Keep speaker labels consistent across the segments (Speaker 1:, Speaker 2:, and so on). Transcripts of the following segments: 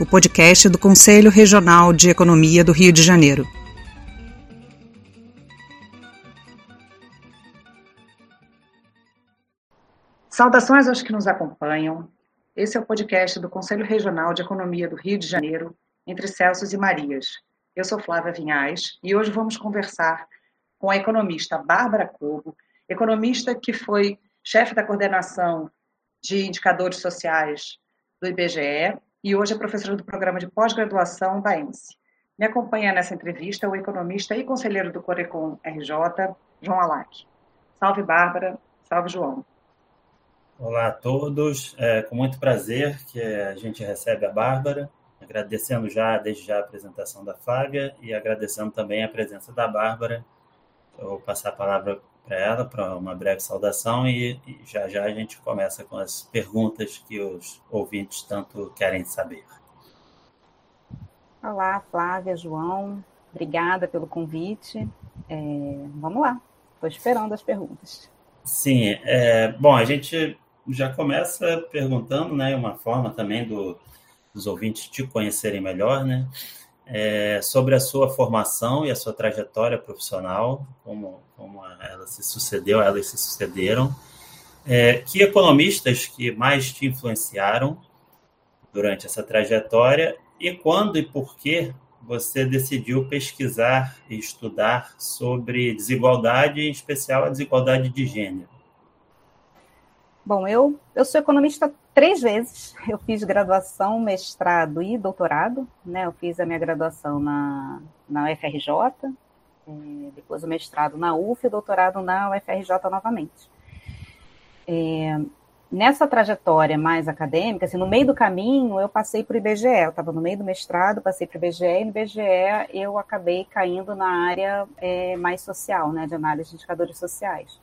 Speaker 1: o podcast do Conselho Regional de Economia do Rio de Janeiro.
Speaker 2: Saudações aos que nos acompanham. Esse é o podcast do Conselho Regional de Economia do Rio de Janeiro, entre Celsius e Marias. Eu sou Flávia Vinhais e hoje vamos conversar com a economista Bárbara Cobo, economista que foi chefe da coordenação de indicadores sociais do IBGE e hoje é professora do programa de pós-graduação da ENSE. Me acompanha nessa entrevista o economista e conselheiro do Corecon RJ, João Alac. Salve, Bárbara. Salve, João.
Speaker 3: Olá a todos. É com muito prazer que a gente recebe a Bárbara, agradecendo já, desde já, a apresentação da Flávia e agradecendo também a presença da Bárbara. Eu vou passar a palavra para ela para uma breve saudação e, e, já já a gente começa com as perguntas que os ouvintes tanto querem saber.
Speaker 4: Olá, Flávia, João, obrigada pelo convite. É, vamos lá, estou esperando as perguntas.
Speaker 3: Sim, é, bom, a gente já começa perguntando, né, uma forma também do, dos ouvintes te conhecerem melhor, né? É, sobre a sua formação e a sua trajetória profissional, como, como ela se sucedeu, elas se sucederam. É, que economistas que mais te influenciaram durante essa trajetória e quando e por que você decidiu pesquisar e estudar sobre desigualdade, em especial a desigualdade de gênero?
Speaker 4: Bom, eu, eu sou economista três vezes. Eu fiz graduação, mestrado e doutorado. Né? Eu fiz a minha graduação na, na UFRJ, é, depois o mestrado na UF e o doutorado na UFRJ novamente. É, nessa trajetória mais acadêmica, assim, no meio do caminho, eu passei para o IBGE. Eu estava no meio do mestrado, passei para o IBGE, e no IBGE eu acabei caindo na área é, mais social, né, de análise de indicadores sociais.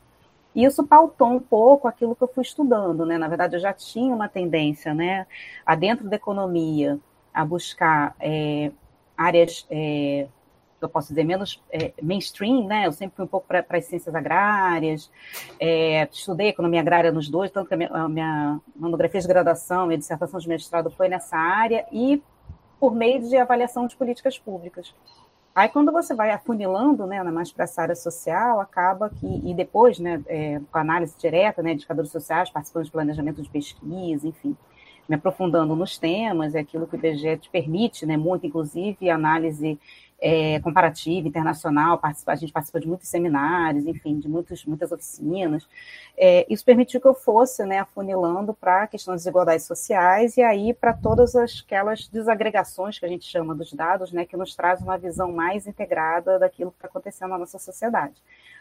Speaker 4: E isso pautou um pouco aquilo que eu fui estudando, né? Na verdade, eu já tinha uma tendência, né, a dentro da economia, a buscar é, áreas, é, eu posso dizer, menos é, mainstream, né? Eu sempre fui um pouco para as ciências agrárias, é, estudei economia agrária nos dois, tanto que a minha, a minha monografia de graduação, minha dissertação de mestrado foi nessa área, e por meio de avaliação de políticas públicas. Aí, quando você vai afunilando, né, mais para essa área social, acaba que, e depois, né, é, com análise direta, né, indicadores sociais, participando de planejamento de pesquisa, enfim, me aprofundando nos temas, é aquilo que o IBGE te permite, né, muito, inclusive, análise é, comparativa, internacional, a gente participa de muitos seminários, enfim, de muitos, muitas oficinas. É, isso permitiu que eu fosse né, afunilando para a questão das desigualdades sociais e aí para todas aquelas desagregações que a gente chama dos dados, né, que nos traz uma visão mais integrada daquilo que está acontecendo na nossa sociedade.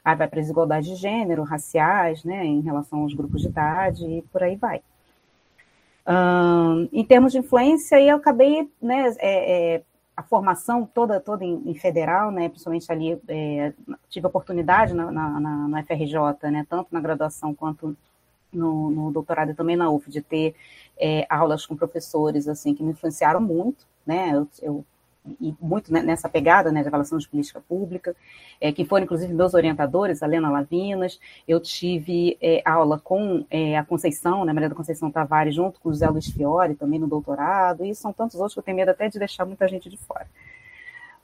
Speaker 4: Aí vai para desigualdade de gênero, raciais, né, em relação aos grupos de idade e por aí vai. Um, em termos de influência, eu acabei né, é, é, a formação toda toda em, em federal, né, principalmente ali, é, tive oportunidade na, na, na, FRJ, né, tanto na graduação quanto no, no doutorado e também na UF, de ter é, aulas com professores, assim, que me influenciaram muito, né, eu, eu e muito nessa pegada né, de avaliação de política pública, é, que foram inclusive meus orientadores, a Lena Lavinas, eu tive é, aula com é, a Conceição, né, Maria da Conceição Tavares, junto com o José Luiz Fiore, também no doutorado, e são tantos outros que eu tenho medo até de deixar muita gente de fora.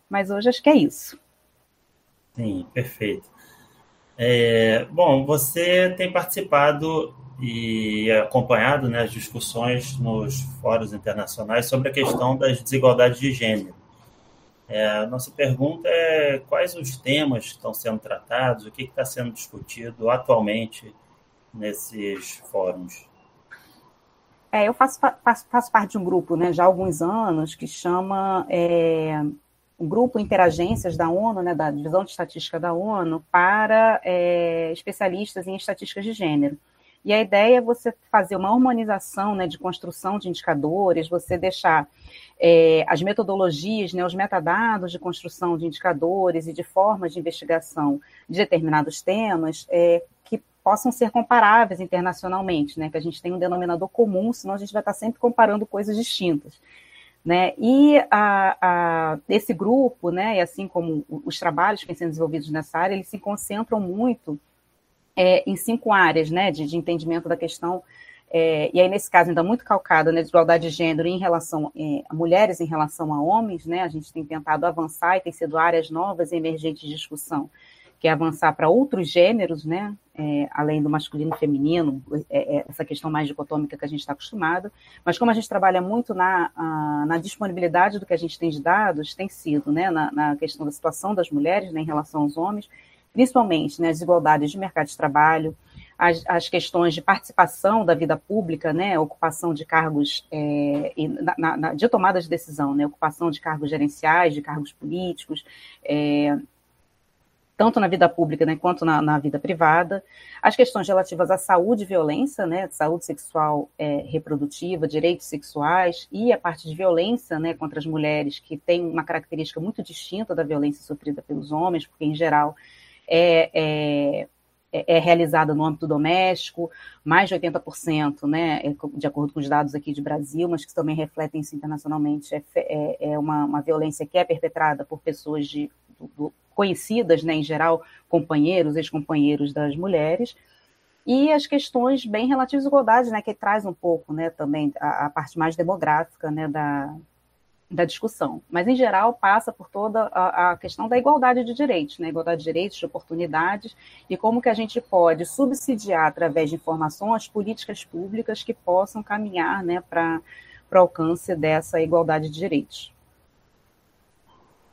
Speaker 4: Mas hoje acho que é isso.
Speaker 3: Sim, perfeito. É, bom, você tem participado e acompanhado né, as discussões nos fóruns internacionais sobre a questão das desigualdades de gênero. É, a nossa pergunta é quais os temas que estão sendo tratados, o que está sendo discutido atualmente nesses fóruns.
Speaker 4: É, eu faço, faço, faço, parte de um grupo né, já há alguns anos que chama é, o Grupo Interagências da ONU, né, da Divisão de Estatística da ONU, para é, especialistas em estatísticas de gênero. E a ideia é você fazer uma harmonização né, de construção de indicadores, você deixar é, as metodologias, né, os metadados de construção de indicadores e de formas de investigação de determinados temas é, que possam ser comparáveis internacionalmente, né, que a gente tenha um denominador comum, senão a gente vai estar sempre comparando coisas distintas. Né? E a, a, esse grupo, né, e assim como os trabalhos que vêm sendo desenvolvidos nessa área, eles se concentram muito é, em cinco áreas né, de, de entendimento da questão, é, e aí nesse caso ainda muito calcada na né, desigualdade de gênero em relação é, a mulheres em relação a homens, né, a gente tem tentado avançar e tem sido áreas novas e emergentes de discussão, que é avançar para outros gêneros, né, é, além do masculino e feminino, é, é, essa questão mais dicotômica que a gente está acostumado, mas como a gente trabalha muito na, a, na disponibilidade do que a gente tem de dados, tem sido né, na, na questão da situação das mulheres né, em relação aos homens, principalmente né, as desigualdades de mercado de trabalho, as, as, questões de participação da vida pública, né, ocupação de cargos é, na, na, de tomada de decisão, né, ocupação de cargos gerenciais, de cargos políticos, é, tanto na vida pública né, quanto na, na, vida privada, as questões relativas à saúde e violência, né, saúde sexual é, reprodutiva, direitos sexuais e a parte de violência né, contra as mulheres, que tem uma característica muito distinta da violência sofrida pelos homens, porque em geral é, é, é, realizada no âmbito doméstico, mais de 80%, né, é, de acordo com os dados aqui de Brasil, mas que também refletem isso internacionalmente, é, é, é uma, uma, violência que é perpetrada por pessoas de, do, conhecidas, né, em geral, companheiros, ex-companheiros das mulheres, e as questões bem relativas à igualdade, né, que traz um pouco, né, também a, a parte mais demográfica, né, da, da discussão. Mas, em geral, passa por toda a, a, questão da igualdade de direitos, né? igualdade de direitos, de oportunidades, e como que a gente pode subsidiar, através de informações, políticas públicas que possam caminhar né, para o alcance dessa igualdade de direitos.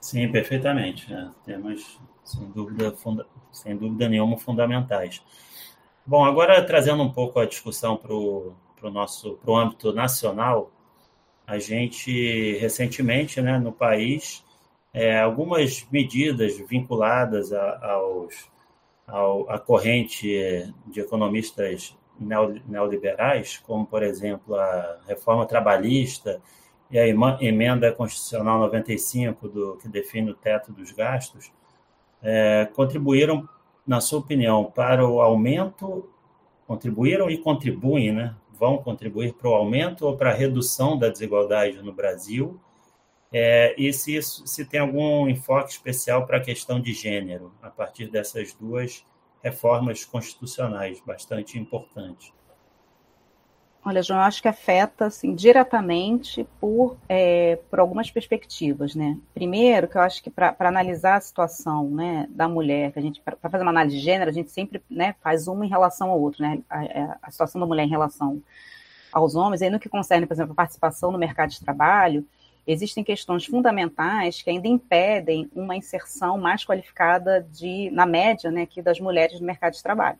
Speaker 3: Sim, perfeitamente. Né? Temas, sem dúvida, funda sem dúvida nenhuma, fundamentais. Bom, agora trazendo um pouco a discussão para o nosso pro âmbito nacional, a gente recentemente, né, no país, é, algumas medidas vinculadas a, aos, ao, à corrente de economistas neoliberais, como, por exemplo, a reforma trabalhista e a emenda constitucional 95, do, que define o teto dos gastos, é, contribuíram, na sua opinião, para o aumento, contribuíram e contribuem né, vão contribuir para o aumento ou para a redução da desigualdade no Brasil? É, e se, se tem algum enfoque especial para a questão de gênero, a partir dessas duas reformas constitucionais bastante importantes?
Speaker 4: Olha, João, eu acho que afeta assim, diretamente por, é, por algumas perspectivas. Né? Primeiro, que eu acho que para analisar a situação né, da mulher, que a gente para fazer uma análise de gênero, a gente sempre né, faz uma em relação ao outro, né? A, é, a, situação da mulher em relação aos homens. Aí, no que concerne, por exemplo, a participação no mercado de trabalho, existem questões fundamentais que ainda impedem uma inserção mais qualificada de, na média né, aqui das mulheres no mercado de trabalho.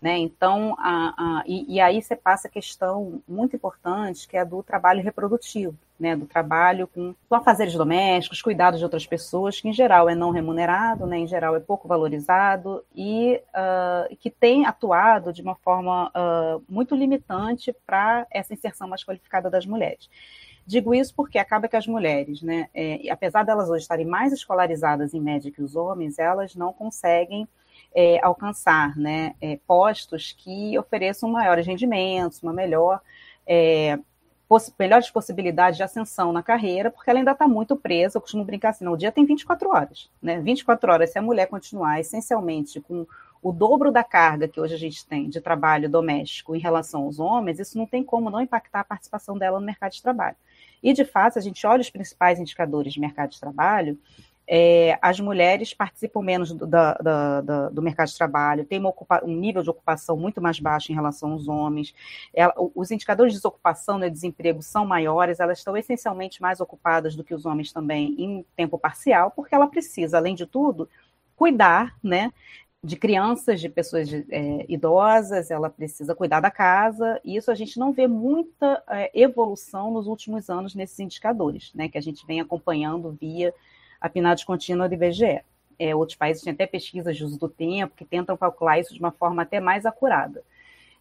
Speaker 4: Né? Então, a, a, e, e, aí você passa a questão muito importante, que é a do trabalho reprodutivo, né? do trabalho com, afazeres domésticos, cuidados de outras pessoas, que em geral é não remunerado, né? em geral é pouco valorizado e uh, que tem atuado de uma forma uh, muito limitante para essa inserção mais qualificada das mulheres. Digo isso porque acaba que as mulheres, né, é, apesar delas hoje estarem mais escolarizadas em média que os homens, elas não conseguem é, alcançar né, é, postos que ofereçam maiores rendimentos, uma melhor, é, poss melhores possibilidades de ascensão na carreira, porque ela ainda está muito presa. Eu costumo brincar assim: não, o dia tem 24 horas. Né? 24 horas, se a mulher continuar essencialmente com o dobro da carga que hoje a gente tem de trabalho doméstico em relação aos homens, isso não tem como não impactar a participação dela no mercado de trabalho. E, de fato, a gente olha os principais indicadores de mercado de trabalho, é, as mulheres participam menos do, do mercado de trabalho, têm um nível de ocupação muito mais baixo em relação aos homens. Ela, os indicadores de desocupação e né, desemprego são maiores, elas estão essencialmente mais ocupadas do que os homens também em tempo parcial, porque ela precisa, além de tudo, cuidar né, de crianças, de pessoas é, idosas, ela precisa cuidar da casa, e isso a gente não vê muita é, evolução nos últimos anos nesses indicadores, né, que a gente vem acompanhando via a PNAD contínua do IBGE. É, outros países têm até pesquisas de uso do tempo que tentam calcular isso de uma forma até mais acurada.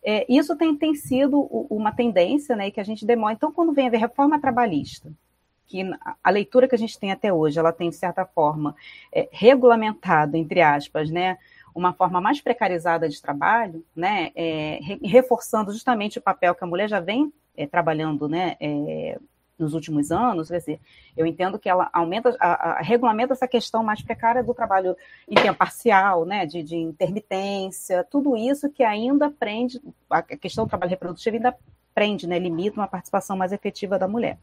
Speaker 4: é, isso tem, tem sido uma tendência né, que a gente demora. Então, quando vem a reforma trabalhista, que a leitura que a gente tem até hoje, ela tem, de certa forma, é, regulamentado, entre aspas, né, uma forma mais precarizada de trabalho, né, é, reforçando justamente o papel que a mulher já vem é, trabalhando né, é, nos últimos anos, quer dizer, eu entendo que ela aumenta, a, a, regulamenta essa questão mais precária do trabalho em tempo parcial, né, de, de intermitência, tudo isso que ainda prende, a questão do trabalho reprodutivo ainda prende, né, limita uma participação mais efetiva da mulher.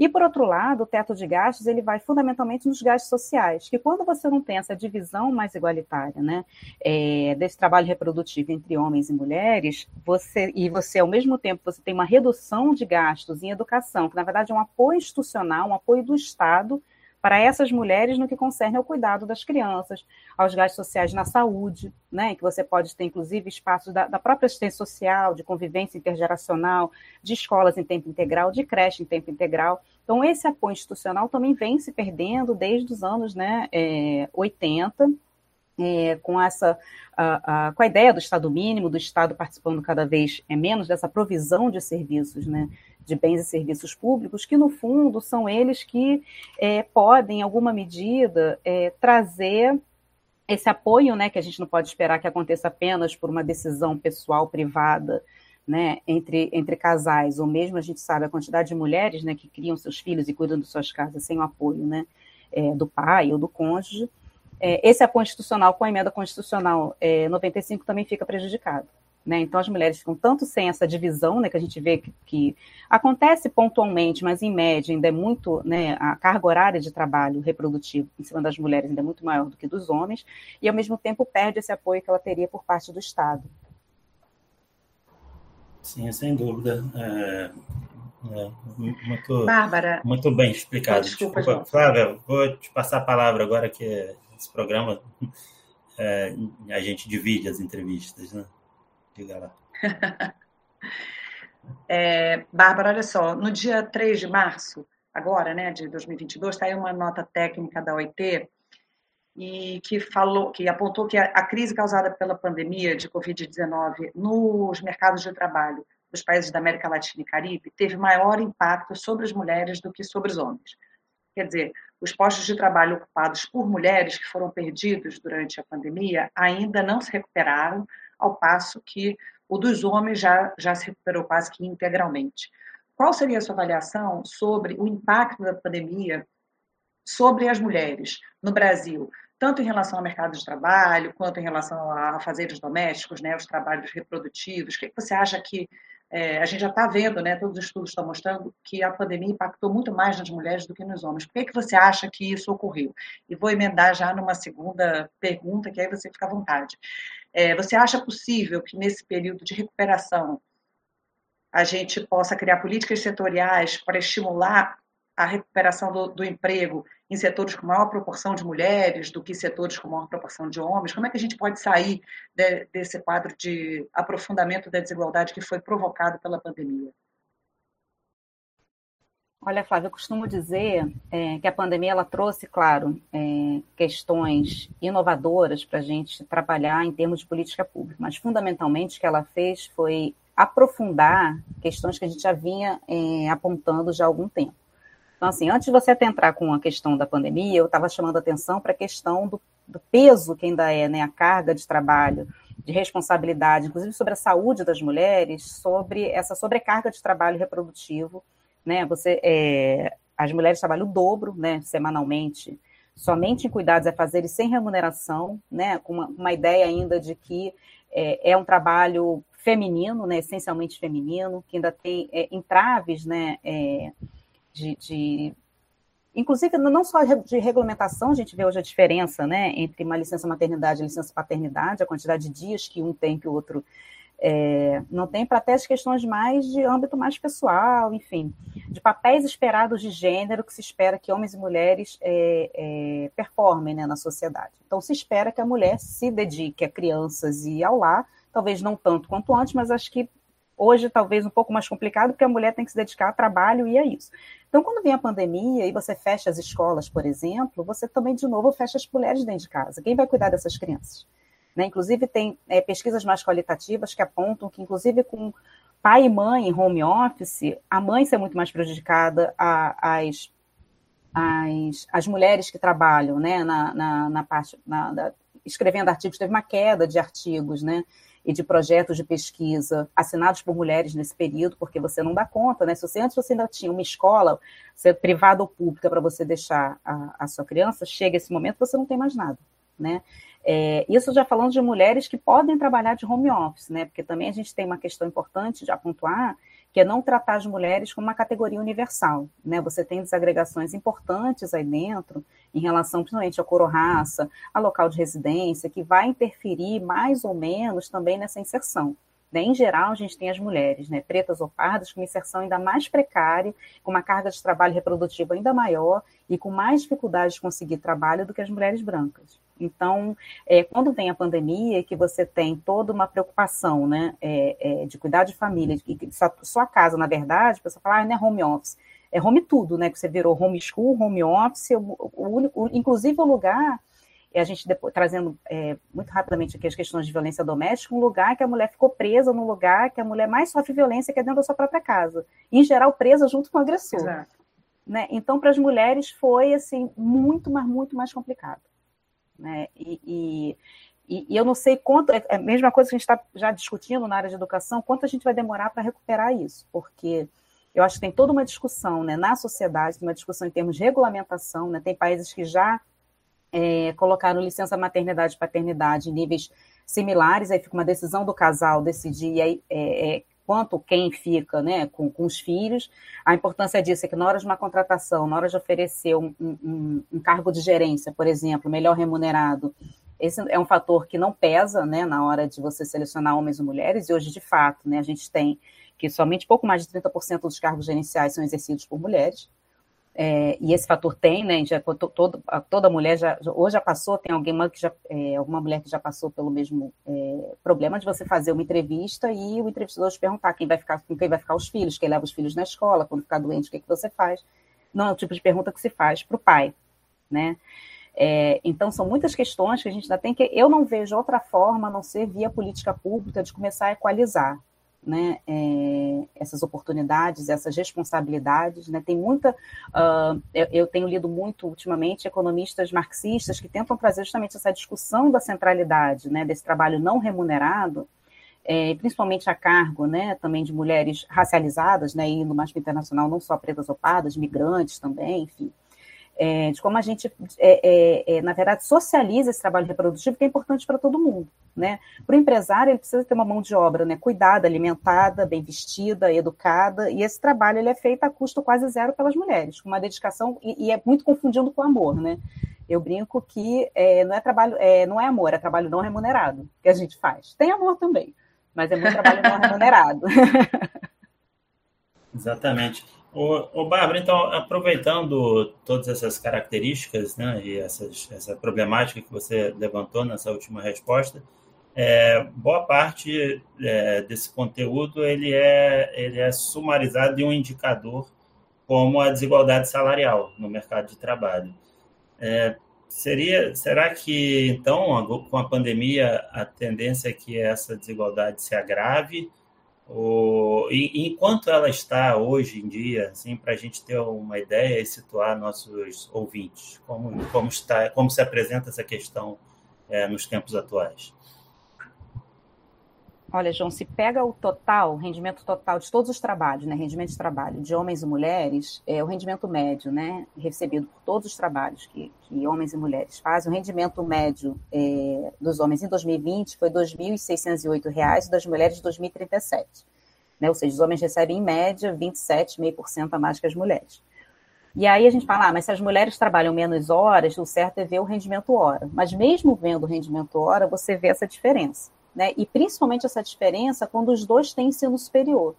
Speaker 4: E, por outro lado, o teto de gastos ele vai fundamentalmente nos gastos sociais, que quando você não tem essa divisão mais igualitária né, é, desse trabalho reprodutivo entre homens e mulheres, você e você, ao mesmo tempo, você tem uma redução de gastos em educação, que na verdade é um apoio institucional, um apoio do Estado para essas mulheres no que concerne ao cuidado das crianças, aos gastos sociais na saúde, né, que você pode ter, inclusive, espaços da, da, própria assistência social, de convivência intergeracional, de escolas em tempo integral, de creche em tempo integral. Então, esse apoio institucional também vem se perdendo desde os anos né, é, 80, é, com essa a, a, com a ideia do Estado mínimo, do Estado participando cada vez é menos dessa provisão de serviços, né, de bens e serviços públicos, que no fundo são eles que é, podem, em alguma medida, é, trazer esse apoio, né, que a gente não pode esperar que aconteça apenas por uma decisão pessoal privada, né, entre, entre casais, ou mesmo a gente sabe a quantidade de mulheres, né, que criam seus filhos e cuidam de suas casas sem o apoio, né, é, do pai ou do cônjuge. É, esse apoio institucional com a emenda constitucional é, 95 também fica prejudicado. Né? Então, as mulheres ficam tanto sem essa divisão, né, que a gente vê que, que, acontece pontualmente, mas em média ainda é muito, né, a carga horária de trabalho reprodutivo em cima das mulheres ainda é muito maior do que dos homens, e ao mesmo tempo perde esse apoio que ela teria por parte do Estado.
Speaker 3: Sim, sem dúvida. É, é, muito,
Speaker 2: Bárbara,
Speaker 3: muito bem explicado. Desculpa, desculpa Flávia, vou te passar a palavra agora que esse programa é, a gente divide as entrevistas, né? Diga
Speaker 2: é, Bárbara, olha só, no dia 3 de março, agora, né, de 2022, está aí uma nota técnica da OIT e que falou, que apontou que a, a crise causada pela pandemia de Covid-19 nos mercados de trabalho dos países da América Latina e Caribe teve maior impacto sobre as mulheres do que sobre os homens. Quer dizer, os postos de trabalho ocupados por mulheres que foram perdidos durante a pandemia ainda não se recuperaram, ao passo que o dos homens já, já se recuperou quase que integralmente. Qual seria a sua avaliação sobre o impacto da pandemia sobre as mulheres no Brasil, tanto em relação ao mercado de trabalho, quanto em relação a fazeres domésticos, né, os trabalhos reprodutivos? O que você acha que é, a gente já está vendo, né, todos os estudos estão mostrando que a pandemia impactou muito mais nas mulheres do que nos homens. Por que, que você acha que isso ocorreu? E vou emendar já numa segunda pergunta, que aí você fica à vontade. É, você acha possível que nesse período de recuperação a gente possa criar políticas setoriais para estimular a recuperação do, do, emprego em setores com maior proporção de mulheres do que setores com maior proporção de homens? Como é que a gente pode sair de, desse quadro de aprofundamento da desigualdade que foi provocado pela pandemia?
Speaker 4: Olha, Flávia, eu costumo dizer é, que a pandemia ela trouxe, claro, é, questões inovadoras para a gente trabalhar em termos de política pública, mas fundamentalmente o que ela fez foi aprofundar questões que a gente já vinha é, apontando já há algum tempo. Então, assim, antes de você entrar com a questão da pandemia, eu estava chamando a atenção para a questão do, do, peso que ainda é né, a carga de trabalho, de responsabilidade, inclusive sobre a saúde das mulheres, sobre essa sobrecarga de trabalho reprodutivo né? Você, é, as mulheres trabalham o dobro, né, semanalmente, somente em cuidados é fazer e sem remuneração, né, com uma, uma ideia ainda de que é, é, um trabalho feminino, né, essencialmente feminino, que ainda tem é, entraves, né, é, de, de, inclusive não só de regulamentação, a gente vê hoje a diferença, né, entre uma licença maternidade e licença paternidade, a quantidade de dias que um tem que o outro é, não tem para até as questões mais de âmbito mais pessoal, enfim, de papéis esperados de gênero que se espera que homens e mulheres é, é, performem né, na sociedade. Então, se espera que a mulher se dedique a crianças e ao lar, talvez não tanto quanto antes, mas acho que hoje talvez um pouco mais complicado, porque a mulher tem que se dedicar a trabalho e é isso. Então, quando vem a pandemia e você fecha as escolas, por exemplo, você também, de novo, fecha as mulheres dentro de casa. Quem vai cuidar dessas crianças? Né? Inclusive, tem é, pesquisas mais qualitativas que apontam que, inclusive, com pai e mãe em home office, a mãe ser muito mais prejudicada, a, as, as, as mulheres que trabalham né, na, na, na parte, na, da, escrevendo artigos, teve uma queda de artigos, né? E de projetos de pesquisa assinados por mulheres nesse período, porque você não dá conta, né? Se você antes você ainda tinha uma escola, se privada ou pública, para você deixar a, a, sua criança, chega esse momento você não tem mais nada, né? É, isso já falando de mulheres que podem trabalhar de home office, né? Porque também a gente tem uma questão importante de pontuar, que é não tratar as mulheres como uma categoria universal. Né? Você tem desagregações importantes aí dentro, em relação principalmente à cor-raça, a local de residência, que vai interferir mais ou menos também nessa inserção. Né? Em geral, a gente tem as mulheres, né, pretas ou pardas, com inserção ainda mais precária, com uma carga de trabalho reprodutivo ainda maior e com mais dificuldade de conseguir trabalho do que as mulheres brancas. Então, é, quando vem a pandemia, que você tem toda uma preocupação né, é, é, de cuidar de família, de que sua, sua casa, na verdade, a pessoa fala, ah, não é home office. É home tudo, né? Que você virou home school, home office, o, o, o, inclusive o lugar a gente depois, trazendo é, muito rapidamente aqui as questões de violência doméstica, um lugar que a mulher ficou presa num lugar que a mulher mais sofre violência que é dentro da sua própria casa, em geral presa junto com o agressor. Exato. Né? Então, para as mulheres foi assim muito, mas muito mais complicado né? E, e, e eu não sei quanto, é a mesma coisa que a gente está já discutindo na área de educação, quanto a gente vai demorar para recuperar isso, porque eu acho que tem toda uma discussão né, na sociedade, uma discussão em termos de regulamentação, né, tem países que já é, colocaram licença maternidade e paternidade em níveis similares, aí fica uma decisão do casal decidir aí, é, é, quanto quem fica né, com, com, os filhos. A importância disso é que na hora de uma contratação, na hora de oferecer um, um, um cargo de gerência, por exemplo, melhor remunerado, esse é um fator que não pesa né, na hora de você selecionar homens e mulheres, e hoje, de fato, né, a gente tem que somente pouco mais de 30% dos cargos gerenciais são exercidos por mulheres. É, e esse fator tem, né? Já, todo, toda mulher já, ou já passou, tem alguém que já, é, alguma mulher que já passou pelo mesmo é, problema de você fazer uma entrevista e o entrevistador te perguntar quem vai ficar, com quem vai ficar os filhos, quem leva os filhos na escola, quando ficar doente, o que, que você faz. Não é o tipo de pergunta que se faz para o pai, né? É, então, são muitas questões que a gente ainda tem que. Eu não vejo outra forma a não ser via política pública de começar a equalizar né, é, essas oportunidades, essas responsabilidades. Né? Tem muita. Uh, eu, eu, tenho lido muito ultimamente economistas marxistas que tentam trazer justamente essa discussão da centralidade né, desse trabalho não remunerado. É, principalmente a cargo, né, também de mulheres racializadas, né, indo mais para o internacional, não só pretas ou pardas, migrantes também, enfim, é, de como a gente, é, é, é, na verdade, socializa esse trabalho reprodutivo, que é importante para todo mundo. Né? Para o empresário, ele precisa ter uma mão de obra né, cuidada, alimentada, bem vestida, educada, e esse trabalho ele é feito a custo quase zero pelas mulheres, com uma dedicação, e, e é muito confundindo com amor. Né? Eu brinco que é, não é trabalho, é, não é amor, é trabalho não remunerado que a gente faz. Tem amor também, mas é muito trabalho não remunerado.
Speaker 3: Exatamente. O, Bárbara, então, aproveitando todas essas características né, e essas, essa problemática que você levantou nessa última resposta, é, boa parte é, desse conteúdo ele é, ele é sumarizado em um indicador como a desigualdade salarial no mercado de trabalho. É, seria, será que, então, com a pandemia, a tendência é que essa desigualdade se agrave o, e, enquanto ela está hoje em dia, assim, para a gente ter uma ideia e situar nossos ouvintes, como, como, está, como se apresenta essa questão é, nos tempos atuais?
Speaker 4: Olha, João, se pega o total, o rendimento total de todos os trabalhos, né, rendimento de trabalho de homens e mulheres, é o rendimento médio, né, recebido por todos os trabalhos que, que homens e mulheres fazem. O rendimento médio é, dos homens em 2020 foi R$ 2.608 e das mulheres R$ 2.037. Né, ou seja, os homens recebem em média 27,5% a mais que as mulheres. E aí a gente fala, ah, mas se as mulheres trabalham menos horas, o certo é ver o rendimento hora. Mas mesmo vendo o rendimento hora, você vê essa diferença né? E principalmente essa diferença quando os dois têm ensino superior.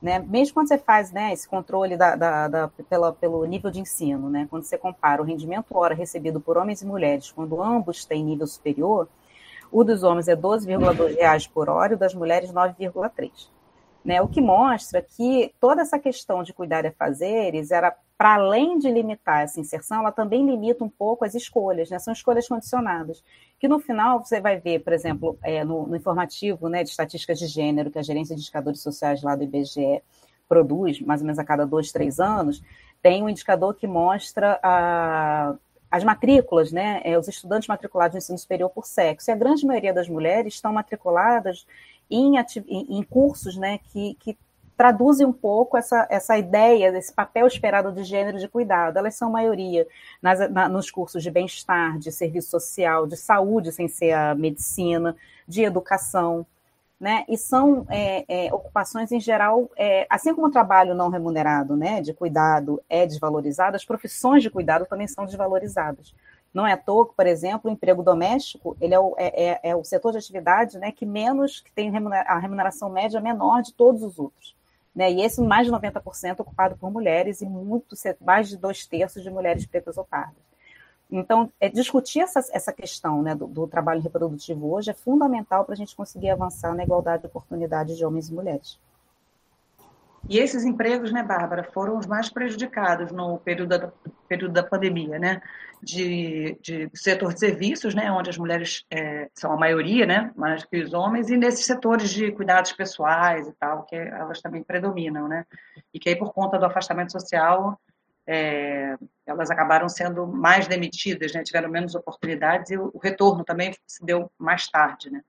Speaker 4: Né? Mesmo quando você faz né, esse controle da, da, da, pela, pelo nível de ensino, né? quando você compara o rendimento hora recebido por homens e mulheres, quando ambos têm nível superior, o dos homens é 12,2 reais por hora e o das mulheres 9,3. Né? O que mostra que toda essa questão de cuidar e fazeres era para além de limitar essa inserção, ela também limita um pouco as escolhas, né? São escolhas condicionadas. Que no final você vai ver, por exemplo, é, no, no, informativo né, de estatísticas de gênero, que a gerência de indicadores sociais lá do IBGE produz, mais ou menos a cada dois, três anos, tem um indicador que mostra a, as matrículas, né, é, os estudantes matriculados no ensino superior por sexo. E a grande maioria das mulheres estão matriculadas em, em cursos né, que, que traduzem um pouco essa, essa ideia desse papel esperado de gênero de cuidado. Elas são maioria nas, na, nos cursos de bem-estar, de serviço social, de saúde, sem ser a medicina, de educação. Né? E são é, é, ocupações em geral, é, assim como o trabalho não remunerado, né, de cuidado é desvalorizado, as profissões de cuidado também são desvalorizadas. Não é à toa que, por exemplo, o emprego doméstico ele é o, é, é, é o setor de atividade né, que menos que tem a remuneração média menor de todos os outros. Né? E esse mais de 90% ocupado por mulheres e muito, mais de dois terços de mulheres pretas ou pardas. Então, é, discutir essa, essa questão né, do, do, trabalho reprodutivo hoje é fundamental para a gente conseguir avançar na igualdade de oportunidades de homens e mulheres.
Speaker 2: E esses empregos, né, Bárbara, foram os mais prejudicados no período da, período da pandemia, né? De, de setor de serviços, né, onde as mulheres é, são a maioria, né, mais que os homens, e nesses setores de cuidados pessoais e tal, que elas também predominam, né? E que aí, por conta do afastamento social, é, elas acabaram sendo mais demitidas, né, tiveram menos oportunidades e o, o retorno também se deu mais tarde, né?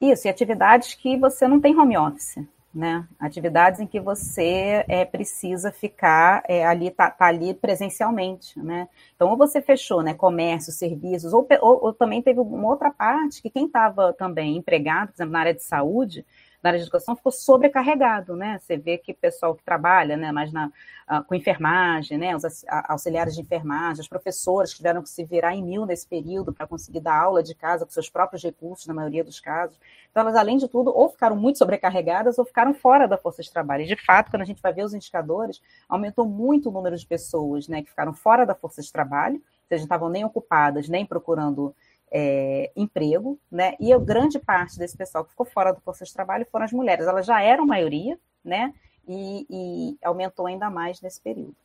Speaker 4: Isso, e atividades que você não tem home office né? Atividades em que você é, precisa ficar é, ali, tá, tá, ali presencialmente, né? Então, ou você fechou, né? Comércio, serviços, ou, ou, ou também teve uma outra parte que quem estava também empregado, por exemplo, na área de saúde, na área de educação ficou sobrecarregado, né? Você vê que o pessoal que trabalha, né, mais na, uh, com enfermagem, né, os auxiliares de enfermagem, os professores que tiveram que se virar em mil nesse período para conseguir dar aula de casa com seus próprios recursos, na maioria dos casos. Então, elas, além de tudo, ou ficaram muito sobrecarregadas ou ficaram fora da força de trabalho. E, de fato, quando a gente vai ver os indicadores, aumentou muito o número de pessoas né, que ficaram fora da força de trabalho, ou seja, não estavam nem ocupadas, nem procurando é, emprego, né? E a grande parte desse pessoal que ficou fora do força de trabalho foram as mulheres. Elas já eram maioria, né? E, e aumentou ainda mais nesse período.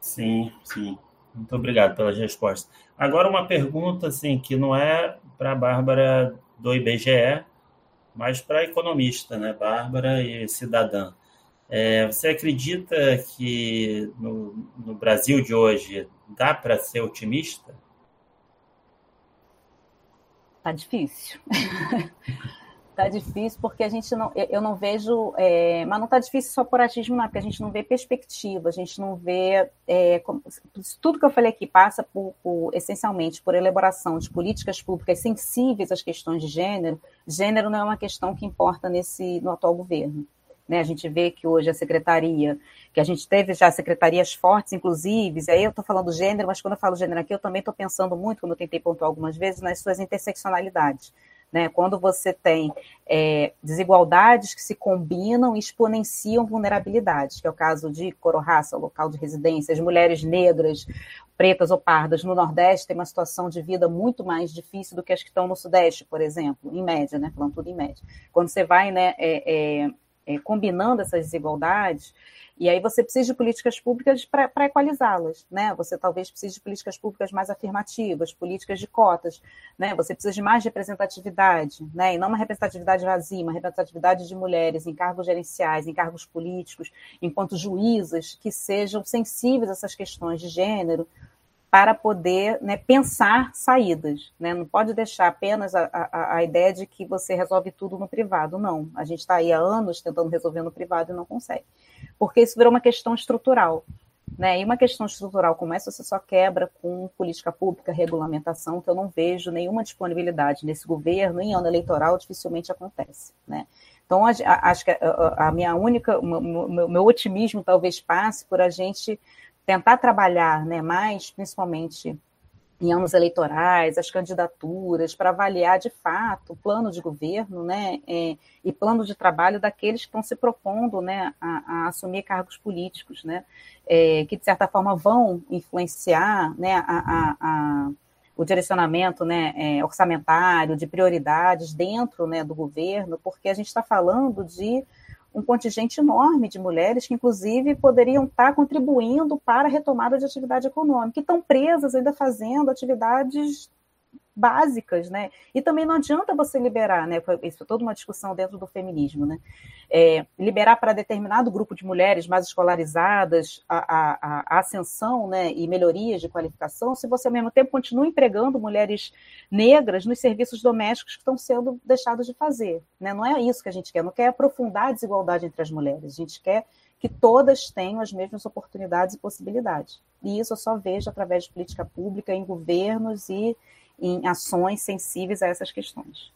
Speaker 3: Sim, sim. Muito obrigado pelas respostas. Agora uma pergunta assim que não é para a Bárbara do IBGE, mas para economista, né, Bárbara e cidadã. É, você acredita que no, no Brasil de hoje dá para ser otimista?
Speaker 4: Tá difícil. tá difícil porque a gente não, eu não vejo, é, mas não tá difícil só por atismo, não, porque a gente não vê perspectiva, a gente não vê, é, como, tudo que eu falei aqui passa por, por, essencialmente por elaboração de políticas públicas sensíveis às questões de gênero. Gênero não é uma questão que importa nesse no atual governo. Né? A gente vê que hoje a secretaria, que a gente teve já secretarias fortes, inclusive, aí eu estou falando gênero, mas quando eu falo gênero aqui, eu também estou pensando muito, como eu tentei pontuar algumas vezes, nas suas interseccionalidades. Né? Quando você tem é, desigualdades que se combinam e exponenciam vulnerabilidades, que é o caso de cor-raça, local de residência, as mulheres negras, pretas ou pardas no Nordeste têm uma situação de vida muito mais difícil do que as que estão no Sudeste, por exemplo, em média, né? falando tudo em média. Quando você vai né, é, é, é, combinando essas desigualdades, e aí você precisa de políticas públicas para equalizá-las, né? Você talvez precise de políticas públicas mais afirmativas, políticas de cotas, né? Você precisa de mais representatividade, né? E não uma representatividade vazia, uma representatividade de mulheres em cargos gerenciais, em cargos políticos, enquanto juízas que sejam sensíveis a essas questões de gênero, para poder né, pensar saídas. Né? Não pode deixar apenas a, a, a, ideia de que você resolve tudo no privado. Não. A gente está aí há anos tentando resolver no privado e não consegue. Porque isso virou uma questão estrutural. Né? E uma questão estrutural como essa você só quebra com política pública, regulamentação, que eu não vejo nenhuma disponibilidade nesse governo, em ano eleitoral dificilmente acontece. Né? Então, acho que a, minha única, o meu, meu otimismo talvez passe por a gente tentar trabalhar né, mais, principalmente em anos eleitorais, as candidaturas, para avaliar de fato o plano de governo né, é, e plano de trabalho daqueles que estão se propondo né, a, a assumir cargos políticos, né, é, que de certa forma vão influenciar né, a, a, o direcionamento né, é, orçamentário, de prioridades dentro né, do governo, porque a gente está falando de um contingente enorme de mulheres que, inclusive, poderiam estar contribuindo para a retomada de atividade econômica, que estão presas ainda fazendo atividades básicas, né? E também não adianta você liberar, né? Isso é toda uma discussão dentro do feminismo, né? É, liberar para determinado grupo de mulheres mais escolarizadas a, a, a, ascensão né, e melhorias de qualificação, se você ao mesmo tempo continua empregando mulheres negras nos serviços domésticos que estão sendo deixados de fazer. Né? Não é isso que a gente quer, não quer aprofundar a desigualdade entre as mulheres, a gente quer que todas tenham as mesmas oportunidades e possibilidades. E isso eu só vejo através de política pública em governos e em ações sensíveis a essas questões.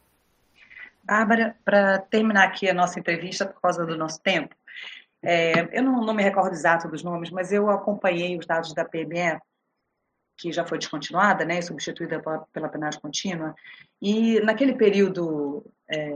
Speaker 2: Bárbara, para terminar aqui a nossa entrevista, por causa do nosso tempo, é, eu não, não, me recordo exato dos nomes, mas eu acompanhei os dados da PME, que já foi descontinuada, né, substituída pela, pela penagem contínua, e naquele período é,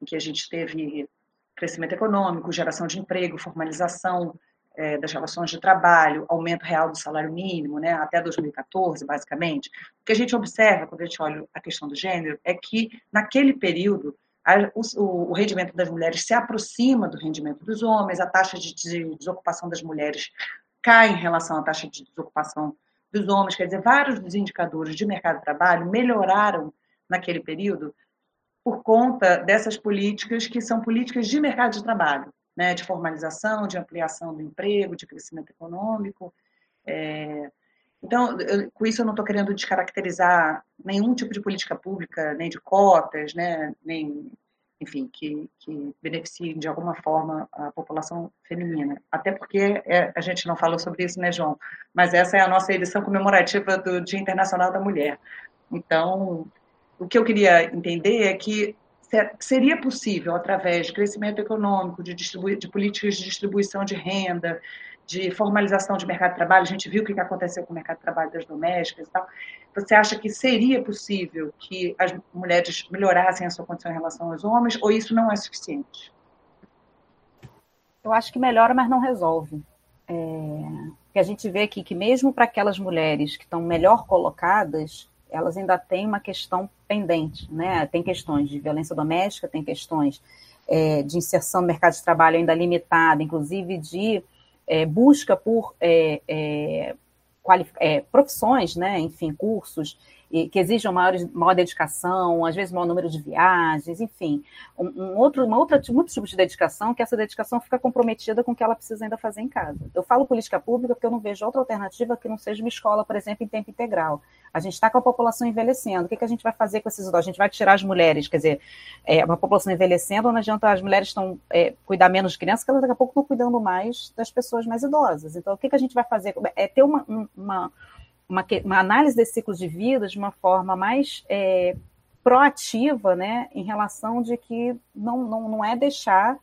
Speaker 2: em que a gente teve crescimento econômico, geração de emprego, formalização é, das relações de trabalho, aumento real do salário mínimo, né, até 2014, basicamente, o que a gente observa quando a gente olha a questão do gênero é que, naquele período, a, o, o, rendimento das mulheres se aproxima do rendimento dos homens, a taxa de, de desocupação das mulheres cai em relação à taxa de desocupação dos homens, quer dizer, vários dos indicadores de mercado de trabalho melhoraram naquele período por conta dessas políticas que são políticas de mercado de trabalho né, de formalização, de ampliação do emprego, de crescimento econômico. É, então, eu, com isso eu não estou querendo descaracterizar nenhum tipo de política pública, nem de cotas, né, nem, enfim, que, que beneficiem de alguma forma a população feminina. Até porque é, a gente não falou sobre isso, né, João? Mas essa é a nossa edição comemorativa do Dia Internacional da Mulher. Então, o que eu queria entender é que seria possível, através de crescimento econômico, de, de, políticas de distribuição de renda, de formalização de mercado de trabalho, a gente viu o que aconteceu com o mercado de trabalho das domésticas e tal. Você acha que seria possível que as mulheres melhorassem a sua condição em relação aos homens, ou isso não é suficiente?
Speaker 4: Eu acho que melhora, mas não resolve. É... Que a gente vê aqui que mesmo para aquelas mulheres que estão melhor colocadas, elas ainda têm uma questão pendente, né? Tem questões de violência doméstica, tem questões é, de inserção no mercado de trabalho ainda limitada, inclusive de é, busca por é, é, é profissões, né? Enfim, cursos que exijam maior, maior dedicação, às vezes maior número de viagens, enfim, um, um outro, uma outra muito tipo de dedicação que essa dedicação fica comprometida com o que ela precisa ainda fazer em casa. Eu falo política pública porque eu não vejo outra alternativa que não seja uma escola, por exemplo, em tempo integral. A gente está com a população envelhecendo. O que, que a gente vai fazer com esses idosos? A gente vai tirar as mulheres, quer dizer, é, uma população envelhecendo, não adianta as mulheres estão é, cuidar menos de crianças, que elas daqui a pouco estão cuidando mais das pessoas mais idosas. Então, o que, que a gente vai fazer? É ter uma, uma uma, uma análise desse ciclo de vida de uma forma mais é, proativa, né, em relação de que não, não, não é deixar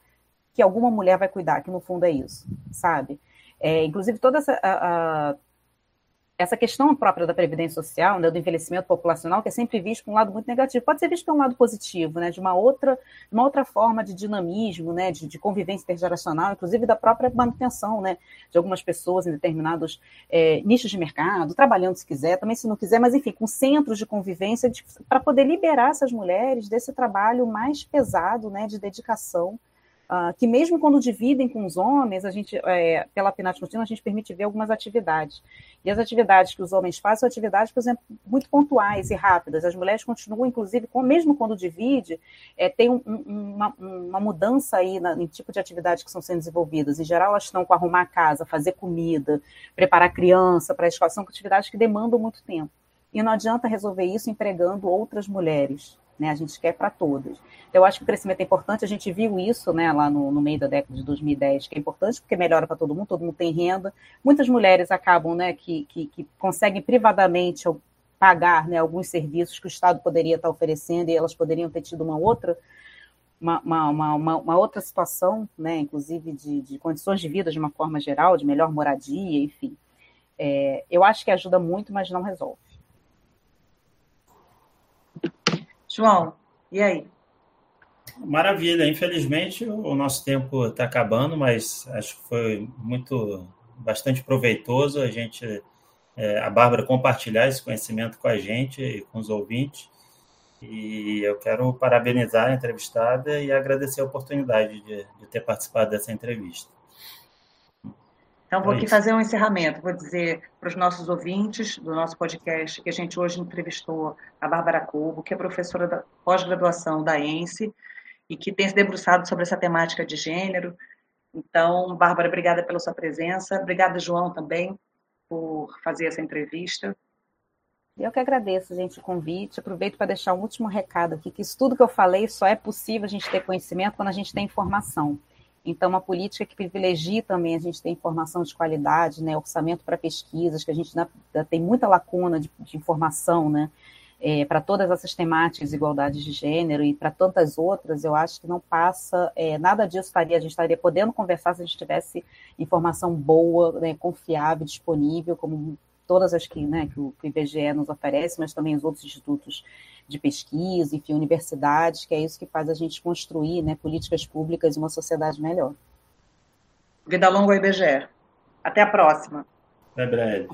Speaker 4: que alguma mulher vai cuidar, que no fundo é isso, sabe? É, inclusive, toda essa, a, a, essa questão própria da previdência social, né, do envelhecimento populacional, que é sempre visto por um lado muito negativo, pode ser visto por um lado positivo, né, de uma outra, uma outra forma de dinamismo, né, de, de convivência intergeracional, inclusive da própria manutenção, né, de algumas pessoas em determinados é, nichos de mercado, trabalhando se quiser, também se não quiser, mas enfim, com centros de convivência para poder liberar essas mulheres desse trabalho mais pesado, né, de dedicação Uh, que mesmo quando dividem com os homens, a gente, é, pela PNAT contínua, a gente permite ver algumas atividades. E as atividades que os homens fazem são atividades, por exemplo, muito pontuais e rápidas. As mulheres continuam, inclusive, com, mesmo quando divide, é, tem um, um, uma, uma, mudança aí na, no tipo de atividades que estão sendo desenvolvidas. Em geral, elas estão com arrumar a casa, fazer comida, preparar criança para a escola. São atividades que demandam muito tempo. E não adianta resolver isso empregando outras mulheres né? A gente quer para todas. Eu acho que o crescimento é importante, a gente viu isso né, lá no, no meio da década de 2010, que é importante porque melhora para todo mundo, todo mundo tem renda. Muitas mulheres acabam, né, que, que, que conseguem privadamente pagar né, alguns serviços que o Estado poderia estar oferecendo e elas poderiam ter tido uma outra uma, uma, uma, uma, outra situação, né, inclusive de, de, condições de vida de uma forma geral, de melhor moradia, enfim. É, eu acho que ajuda muito, mas não resolve.
Speaker 2: João, e aí?
Speaker 3: Maravilha. Infelizmente, o nosso tempo está acabando, mas acho que foi muito, bastante proveitoso a gente, é, a Bárbara compartilhar esse conhecimento com a gente e com os ouvintes. E eu quero parabenizar a entrevistada e agradecer a oportunidade de, de ter participado dessa entrevista.
Speaker 2: Então, vou é aqui fazer um encerramento. Vou dizer para os nossos ouvintes do nosso podcast que a gente hoje entrevistou a Bárbara Cobo, que é professora da pós-graduação da ENSE e que tem se debruçado sobre essa temática de gênero. Então, Bárbara, obrigada pela sua presença. Obrigada, João, também, por fazer essa entrevista.
Speaker 4: Eu que agradeço, gente, o convite. Aproveito para deixar um último recado aqui, que isso tudo que eu falei só é possível a gente ter conhecimento quando a gente tem informação. Então, uma política que privilegie também a gente ter informação de qualidade, né, orçamento para pesquisas, que a gente ainda tem muita lacuna de, de informação, né, é, para todas essas temáticas, igualdade de gênero e para tantas outras, eu acho que não passa, é, nada disso estaria, a gente estaria podendo conversar se a gente tivesse informação boa, né, confiável, disponível, como todas as que, né, que o IBGE nos oferece, mas também os outros institutos de pesquisa, enfim, universidades, que é isso que faz a gente construir né, políticas públicas e uma sociedade melhor.
Speaker 2: Vida longa ao IBGE. Até a próxima.
Speaker 3: Até breve.